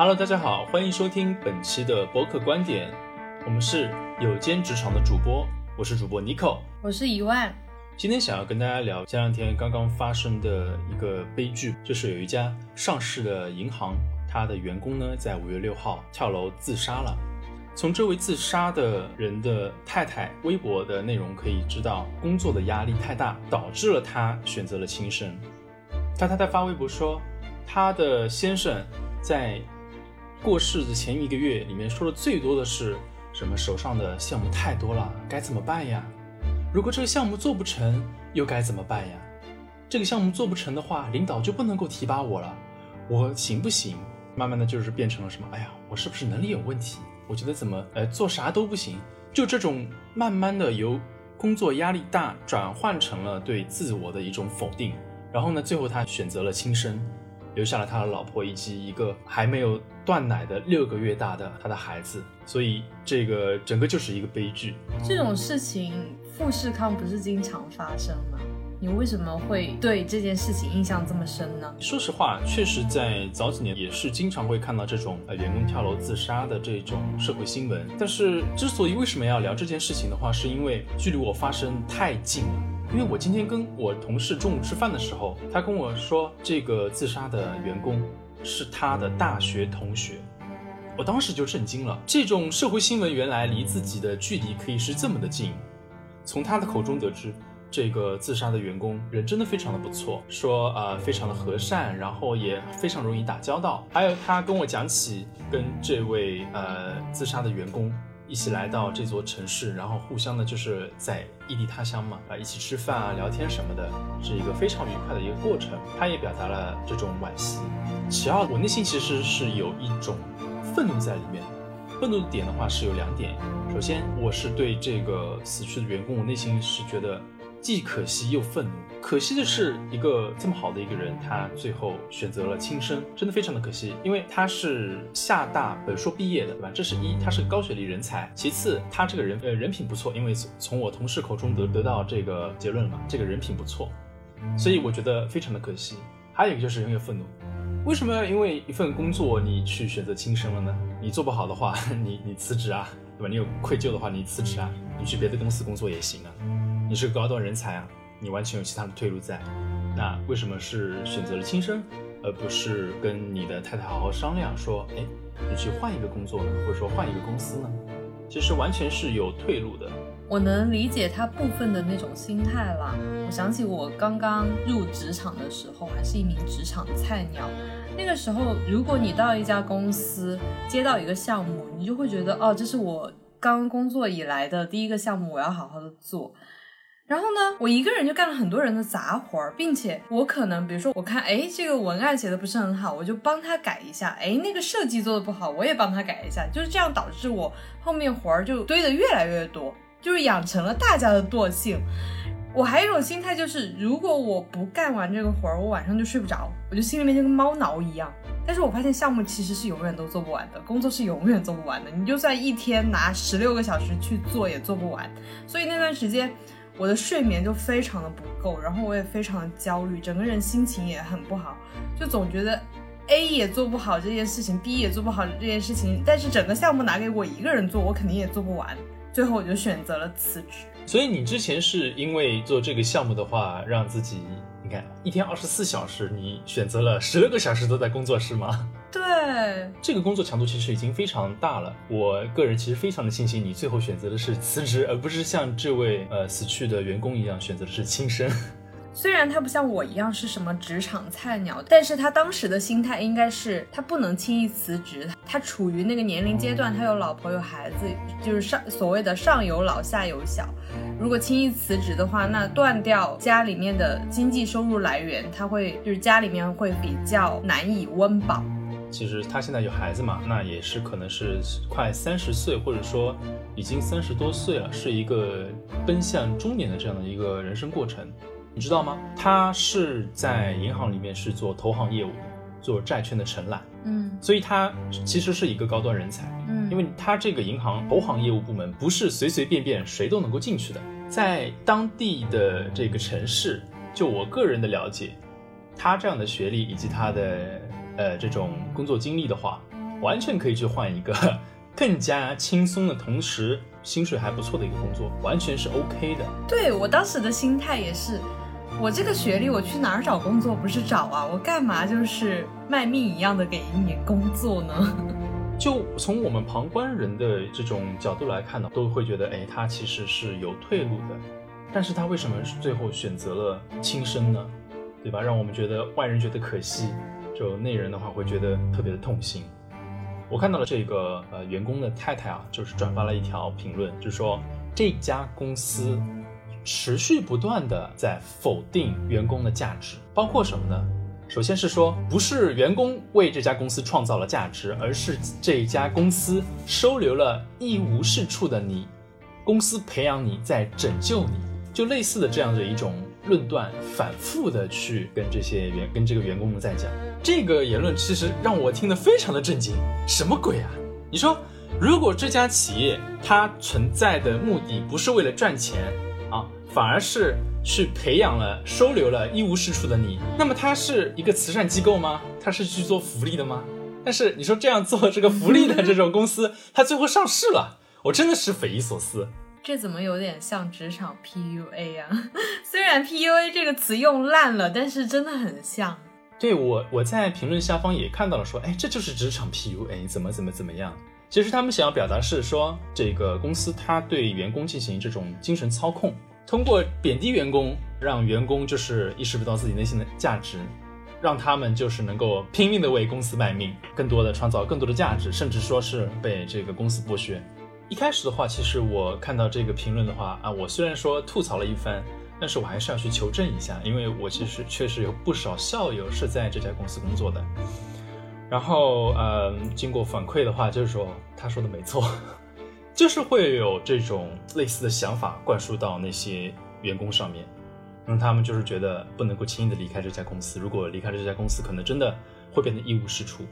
Hello，大家好，欢迎收听本期的播客观点。我们是有间职场的主播，我是主播 Nico，我是一万。今天想要跟大家聊前两天刚刚发生的一个悲剧，就是有一家上市的银行，它的员工呢在五月六号跳楼自杀了。从这位自杀的人的太太微博的内容可以知道，工作的压力太大，导致了他选择了轻生。他太太发微博说，他的先生在。过世的前一个月，里面说的最多的是什么？手上的项目太多了，该怎么办呀？如果这个项目做不成，又该怎么办呀？这个项目做不成的话，领导就不能够提拔我了，我行不行？慢慢的就是变成了什么？哎呀，我是不是能力有问题？我觉得怎么，呃，做啥都不行。就这种慢慢的由工作压力大转换成了对自我的一种否定，然后呢，最后他选择了轻生。留下了他的老婆以及一个还没有断奶的六个月大的他的孩子，所以这个整个就是一个悲剧。这种事情富士康不是经常发生吗？你为什么会对这件事情印象这么深呢？说实话，确实在早几年也是经常会看到这种呃员工跳楼自杀的这种社会新闻。但是之所以为什么要聊这件事情的话，是因为距离我发生太近了。因为我今天跟我同事中午吃饭的时候，他跟我说，这个自杀的员工是他的大学同学，我当时就震惊了。这种社会新闻原来离自己的距离可以是这么的近。从他的口中得知，这个自杀的员工人真的非常的不错，说呃非常的和善，然后也非常容易打交道。还有他跟我讲起跟这位呃自杀的员工。一起来到这座城市，然后互相的就是在异地他乡嘛，啊，一起吃饭啊、聊天什么的，是一个非常愉快的一个过程。他也表达了这种惋惜。其二，我内心其实是有一种愤怒在里面。愤怒的点的话是有两点。首先，我是对这个死去的员工，我内心是觉得。既可惜又愤怒。可惜的是，一个这么好的一个人，他最后选择了轻生，真的非常的可惜。因为他是厦大本硕毕业的，对吧？这是一，他是高学历人才。其次，他这个人呃人品不错，因为从我同事口中得得到这个结论了嘛，这个人品不错，所以我觉得非常的可惜。还有一个就是因为愤怒，为什么因为一份工作你去选择轻生了呢？你做不好的话，你你辞职啊，对吧？你有愧疚的话，你辞职啊，你去别的公司工作也行啊。你是高端人才啊，你完全有其他的退路在。那为什么是选择了轻生，而不是跟你的太太好好商量，说，哎，你去换一个工作呢，或者说换一个公司呢？其实完全是有退路的。我能理解他部分的那种心态了。我想起我刚刚入职场的时候，还是一名职场菜鸟。那个时候，如果你到一家公司接到一个项目，你就会觉得，哦，这是我刚工作以来的第一个项目，我要好好的做。然后呢，我一个人就干了很多人的杂活儿，并且我可能，比如说，我看，哎，这个文案写的不是很好，我就帮他改一下，哎，那个设计做的不好，我也帮他改一下，就是这样导致我后面活儿就堆的越来越多，就是养成了大家的惰性。我还有一种心态，就是如果我不干完这个活儿，我晚上就睡不着，我就心里面就跟猫挠一样。但是我发现项目其实是永远都做不完的，工作是永远做不完的，你就算一天拿十六个小时去做也做不完。所以那段时间。我的睡眠就非常的不够，然后我也非常的焦虑，整个人心情也很不好，就总觉得 A 也做不好这件事情，B 也做不好这件事情，但是整个项目拿给我一个人做，我肯定也做不完，最后我就选择了辞职。所以你之前是因为做这个项目的话，让自己。你看，一天二十四小时，你选择了十六个小时都在工作室吗？对，这个工作强度其实已经非常大了。我个人其实非常的庆幸，你最后选择的是辞职，而不是像这位呃死去的员工一样选择的是轻生。虽然他不像我一样是什么职场菜鸟，但是他当时的心态应该是他不能轻易辞职。他处于那个年龄阶段，他有老婆有孩子，就是上所谓的上有老下有小。如果轻易辞职的话，那断掉家里面的经济收入来源，他会就是家里面会比较难以温饱。其实他现在有孩子嘛，那也是可能是快三十岁，或者说已经三十多岁了，是一个奔向中年的这样的一个人生过程。你知道吗？他是在银行里面是做投行业务的，做债券的承揽。嗯，所以他其实是一个高端人才。嗯，因为他这个银行投行业务部门不是随随便便谁都能够进去的，在当地的这个城市，就我个人的了解，他这样的学历以及他的呃这种工作经历的话，完全可以去换一个 更加轻松的同时薪水还不错的一个工作，完全是 OK 的。对我当时的心态也是，我这个学历我去哪儿找工作不是找啊，我干嘛就是卖命一样的给你工作呢？就从我们旁观人的这种角度来看呢，都会觉得，哎，他其实是有退路的，但是他为什么最后选择了轻生呢？对吧？让我们觉得外人觉得可惜，就内人的话会觉得特别的痛心。我看到了这个呃员工的太太啊，就是转发了一条评论，就说这家公司持续不断的在否定员工的价值，包括什么呢？首先是说，不是员工为这家公司创造了价值，而是这家公司收留了一无是处的你，公司培养你，在拯救你，就类似的这样的一种论断，反复的去跟这些员跟这个员工们在讲。这个言论其实让我听得非常的震惊，什么鬼啊？你说，如果这家企业它存在的目的不是为了赚钱啊，反而是。去培养了、收留了一无是处的你，那么它是一个慈善机构吗？它是去做福利的吗？但是你说这样做这个福利的这种公司，它最后上市了，我真的是匪夷所思。这怎么有点像职场 PUA 啊？虽然 PUA 这个词用烂了，但是真的很像。对我，我在评论下方也看到了，说，哎，这就是职场 PUA，怎么怎么怎么样？其实他们想要表达是说，这个公司它对员工进行这种精神操控。通过贬低员工，让员工就是意识不到自己内心的价值，让他们就是能够拼命的为公司卖命，更多的创造更多的价值，甚至说是被这个公司剥削。一开始的话，其实我看到这个评论的话啊，我虽然说吐槽了一番，但是我还是要去求证一下，因为我其实确实有不少校友是在这家公司工作的。然后，嗯，经过反馈的话，就是说他说的没错。就是会有这种类似的想法灌输到那些员工上面，让他们就是觉得不能够轻易的离开这家公司。如果离开这家公司，可能真的会变得一无是处。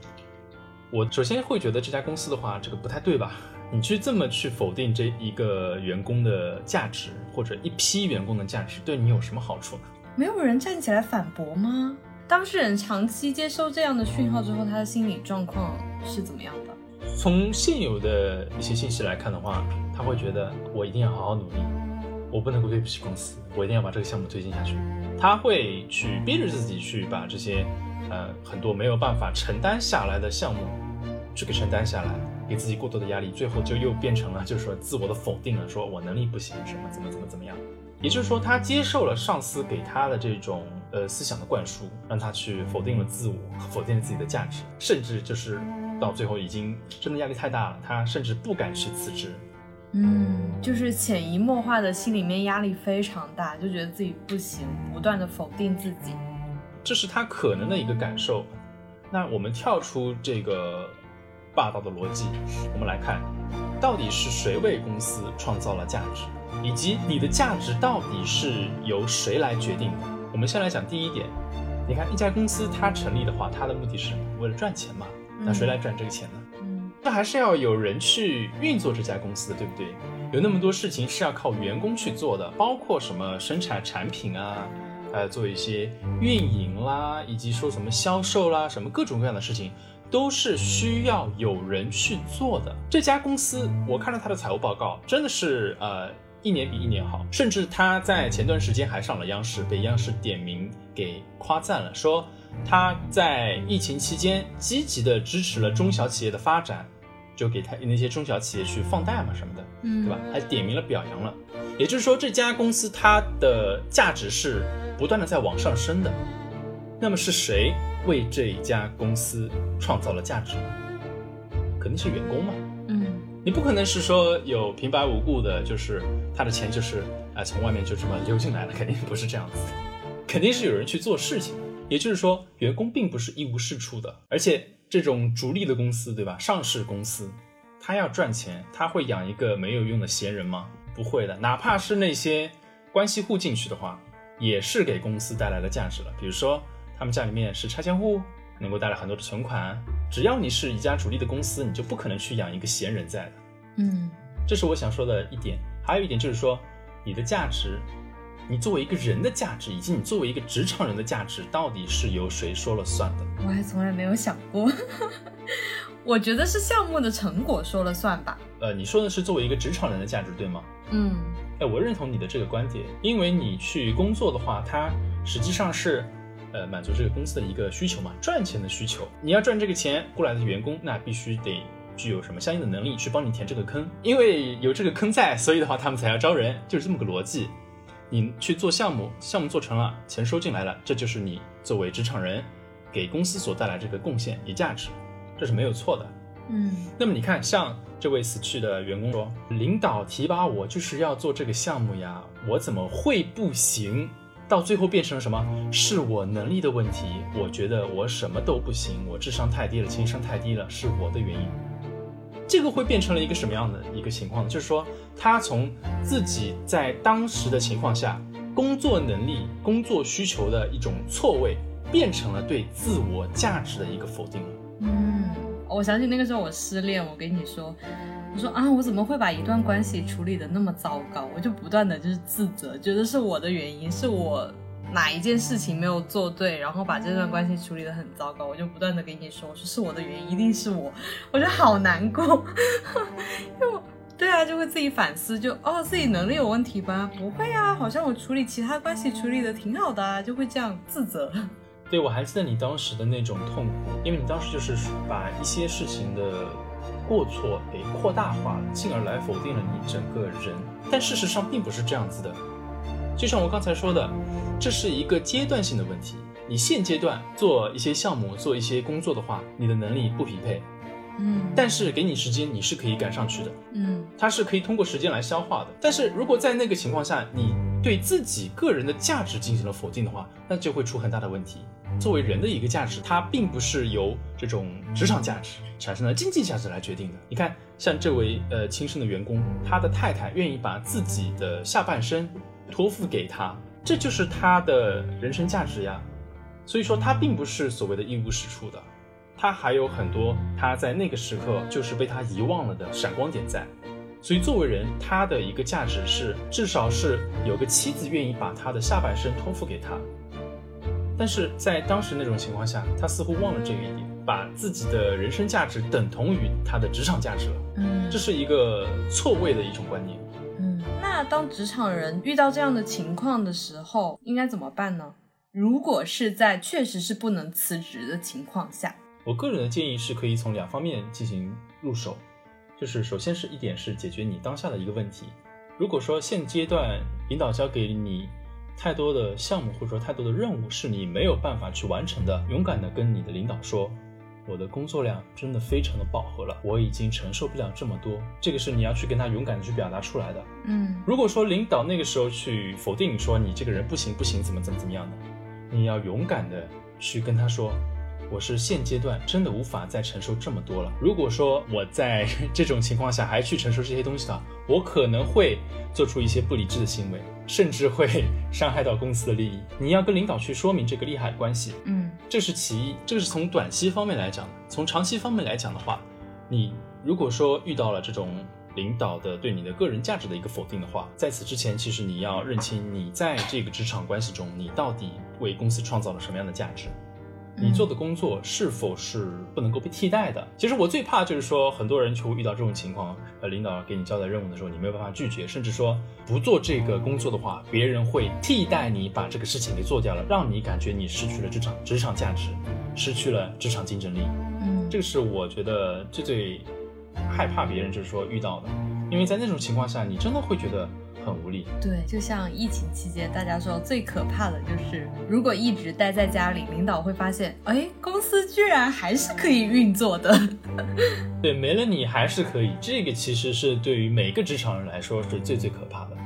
我首先会觉得这家公司的话，这个不太对吧？你去这么去否定这一个员工的价值，或者一批员工的价值，对你有什么好处呢？没有人站起来反驳吗？当事人长期接收这样的讯号之后，他的心理状况是怎么样的？从现有的一些信息来看的话，他会觉得我一定要好好努力，我不能够对不起公司，我一定要把这个项目推进下去。他会去逼着自己去把这些，呃，很多没有办法承担下来的项目，去给承担下来，给自己过多的压力，最后就又变成了就是说自我的否定了，说我能力不行，什么怎么怎么怎么样。也就是说，他接受了上司给他的这种呃思想的灌输，让他去否定了自我，否定了自己的价值，甚至就是。到最后已经真的压力太大了，他甚至不敢去辞职。嗯，就是潜移默化的心里面压力非常大，就觉得自己不行，不断的否定自己。这是他可能的一个感受。那我们跳出这个霸道的逻辑，我们来看，到底是谁为公司创造了价值，以及你的价值到底是由谁来决定的？我们先来讲第一点，你看一家公司它成立的话，它的目的是什么为了赚钱嘛？那谁来赚这个钱呢？嗯，那还是要有人去运作这家公司的，对不对？有那么多事情是要靠员工去做的，包括什么生产产品啊，呃，做一些运营啦，以及说什么销售啦，什么各种各样的事情，都是需要有人去做的。这家公司，我看了他的财务报告，真的是呃，一年比一年好，甚至他在前段时间还上了央视，被央视点名给夸赞了，说。他在疫情期间积极的支持了中小企业的发展，就给他那些中小企业去放贷嘛什么的，嗯，对吧？还点名了表扬了，也就是说这家公司它的价值是不断的在往上升的。那么是谁为这一家公司创造了价值？肯定是员工嘛，嗯，你不可能是说有平白无故的，就是他的钱就是啊从外面就这么溜进来了，肯定不是这样子，肯定是有人去做事情。也就是说，员工并不是一无是处的，而且这种逐利的公司，对吧？上市公司，他要赚钱，他会养一个没有用的闲人吗？不会的，哪怕是那些关系户进去的话，也是给公司带来了价值了。比如说，他们家里面是拆迁户，能够带来很多的存款。只要你是一家主力的公司，你就不可能去养一个闲人在的。嗯，这是我想说的一点。还有一点就是说，你的价值。你作为一个人的价值，以及你作为一个职场人的价值，到底是由谁说了算的？我还从来没有想过。我觉得是项目的成果说了算吧。呃，你说的是作为一个职场人的价值，对吗？嗯，哎，我认同你的这个观点，因为你去工作的话，它实际上是，呃，满足这个公司的一个需求嘛，赚钱的需求。你要赚这个钱，过来的员工那必须得具有什么相应的能力去帮你填这个坑，因为有这个坑在，所以的话他们才要招人，就是这么个逻辑。你去做项目，项目做成了，钱收进来了，这就是你作为职场人给公司所带来这个贡献与价值，这是没有错的。嗯，那么你看，像这位死去的员工说，领导提拔我就是要做这个项目呀，我怎么会不行？到最后变成了什么？是我能力的问题，我觉得我什么都不行，我智商太低了，情商太低了，是我的原因。这个会变成了一个什么样的一个情况呢？就是说，他从自己在当时的情况下工作能力、工作需求的一种错位，变成了对自我价值的一个否定了。嗯，我想起那个时候我失恋，我跟你说，我说啊，我怎么会把一段关系处理的那么糟糕？我就不断的就是自责，觉得是我的原因，是我哪一件事情没有做对，然后把这段关系处理的很糟糕。我就不断的跟你说，我说是我的原因，一定是我，我觉得好难过，因为我对啊，就会自己反思，就哦自己能力有问题吗？不会啊，好像我处理其他关系处理的挺好的啊，就会这样自责。对，我还记得你当时的那种痛苦，因为你当时就是把一些事情的过错给扩大化了，进而来否定了你整个人。但事实上并不是这样子的，就像我刚才说的，这是一个阶段性的问题。你现阶段做一些项目、做一些工作的话，你的能力不匹配，嗯但是给你时间，你是可以赶上去的。嗯它是可以通过时间来消化的。但是如果在那个情况下，你对自己个人的价值进行了否定的话，那就会出很大的问题。作为人的一个价值，它并不是由这种职场价值产生的经济价值来决定的。你看，像这位呃亲生的员工，他的太太愿意把自己的下半生托付给他，这就是他的人生价值呀。所以说，他并不是所谓的一无是处的。他还有很多他在那个时刻就是被他遗忘了的闪光点在，所以作为人，他的一个价值是至少是有个妻子愿意把他的下半生托付给他。但是在当时那种情况下，他似乎忘了这一点，把自己的人生价值等同于他的职场价值了，嗯这是一个错位的一种观念。嗯，那当职场人遇到这样的情况的时候，应该怎么办呢？如果是在确实是不能辞职的情况下，我个人的建议是可以从两方面进行入手，就是首先是一点是解决你当下的一个问题。如果说现阶段领导交给你太多的项目或者说太多的任务是你没有办法去完成的，勇敢的跟你的领导说，我的工作量真的非常的饱和了，我已经承受不了这么多。这个是你要去跟他勇敢的去表达出来的。嗯如果说领导那个时候去否定你说你这个人不行不行怎么怎么怎么样的，你要勇敢的去跟他说，我是现阶段真的无法再承受这么多了。如果说我在这种情况下还去承受这些东西的话，我可能会做出一些不理智的行为，甚至会伤害到公司的利益。你要跟领导去说明这个利害关系，嗯这是其一，这个是从短期方面来讲的。从长期方面来讲的话，你如果说遇到了这种领导的对你的个人价值的一个否定的话，在此之前，其实你要认清你在这个职场关系中，你到底为公司创造了什么样的价值。你做的工作是否是不能够被替代的？其实我最怕就是说，很多人就会遇到这种情况，呃，领导给你交代任务的时候，你没有办法拒绝，甚至说不做这个工作的话，别人会替代你把这个事情给做掉了，让你感觉你失去了职场职场价值，失去了职场竞争力。嗯这个是我觉得最最害怕别人就是说遇到的，因为在那种情况下，你真的会觉得很无力。对，就像疫情期间，大家说最可怕的就是，如果一直待在家里，领导会发现，哎，公司居然还是可以运作的。对，没了你还是可以，这个其实是对于每个职场人来说是最最可怕的。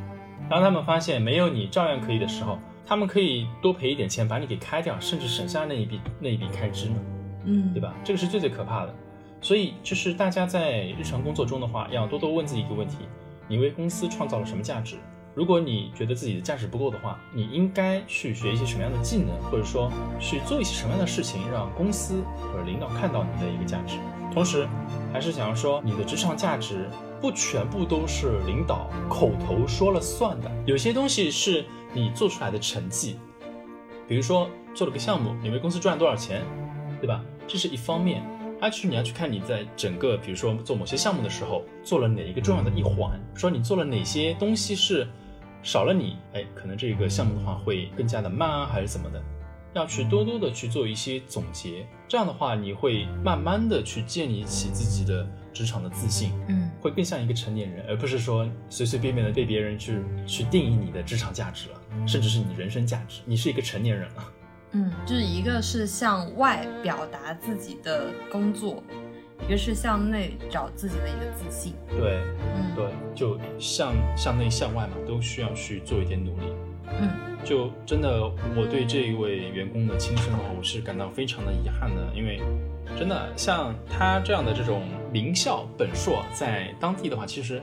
当他们发现没有你照样可以的时候，他们可以多赔一点钱把你给开掉，甚至省下那一笔那一笔开支呢，嗯，对？吧？这个是最最可怕的。所以就是大家在日常工作中的话，要多多问自己一个问题：你为公司创造了什么价值？如果你觉得自己的价值不够的话，你应该去学一些什么样的技能，或者说去做一些什么样的事情，让公司或者领导看到你的一个价值。同时，还是想要说，你的职场价值不全部都是领导口头说了算的，有些东西是你做出来的成绩，比如说做了个项目，你为公司赚了多少钱，对吧？这是一方面。啊，其实你要去看你在整个，比如说做某些项目的时候，做了哪一个重要的一环，说你做了哪些东西是少了你，哎，可能这个项目的话会更加的慢啊，还是怎么的？要去多多的去做一些总结，这样的话你会慢慢的去建立起自己的职场的自信，嗯，会更像一个成年人，而不是说随随便便的被别人去去定义你的职场价值了，甚至是你人生价值，你是一个成年人了。嗯，就是一个是向外表达自己的工作，一个是向内找自己的一个自信。对，嗯，对，就向向内向外嘛，都需要去做一点努力。嗯，就真的，我对这一位员工的轻生的话，我是感到非常的遗憾的，因为真的像他这样的这种名校本硕，在当地的话，其实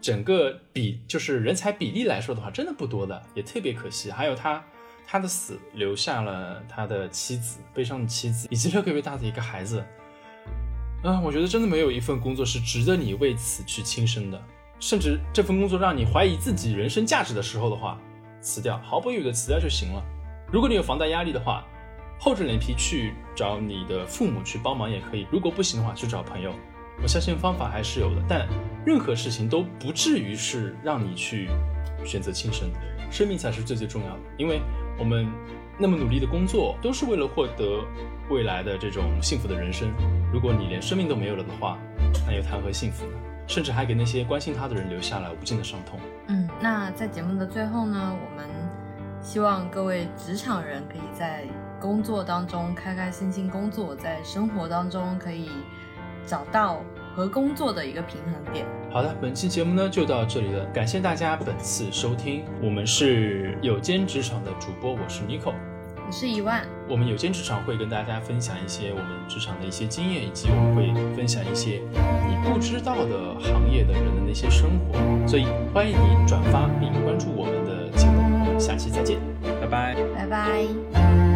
整个比就是人才比例来说的话，真的不多的，也特别可惜。还有他他的死，留下了他的妻子，悲伤的妻子，以及六个月大的一个孩子。啊，我觉得真的没有一份工作是值得你为此去轻生的，甚至这份工作让你怀疑自己人生价值的时候的话。辞掉，毫不犹豫的辞掉就行了。如果你有房贷压力的话，厚着脸皮去找你的父母去帮忙也可以。如果不行的话，去找朋友。我相信方法还是有的，但任何事情都不至于是让你去选择轻生，生命才是最最重要的。因为我们那么努力的工作，都是为了获得未来的这种幸福的人生。如果你连生命都没有了的话，那又谈何幸福呢？甚至还给那些关心他的人留下了无尽的伤痛。嗯，那在节目的最后呢，我们希望各位职场人可以在工作当中开开心心工作，在生活当中可以找到和工作的一个平衡点。好的，本期节目呢就到这里了，感谢大家本次收听，我们是有间职场的主播，我是 Nico。我是一万，我们有间职场会跟大家分享一些我们职场的一些经验，以及我们会分享一些你不知道的行业的人的那些生活，所以欢迎你转发并关注我们的节目，我们下期再见，拜拜，拜拜。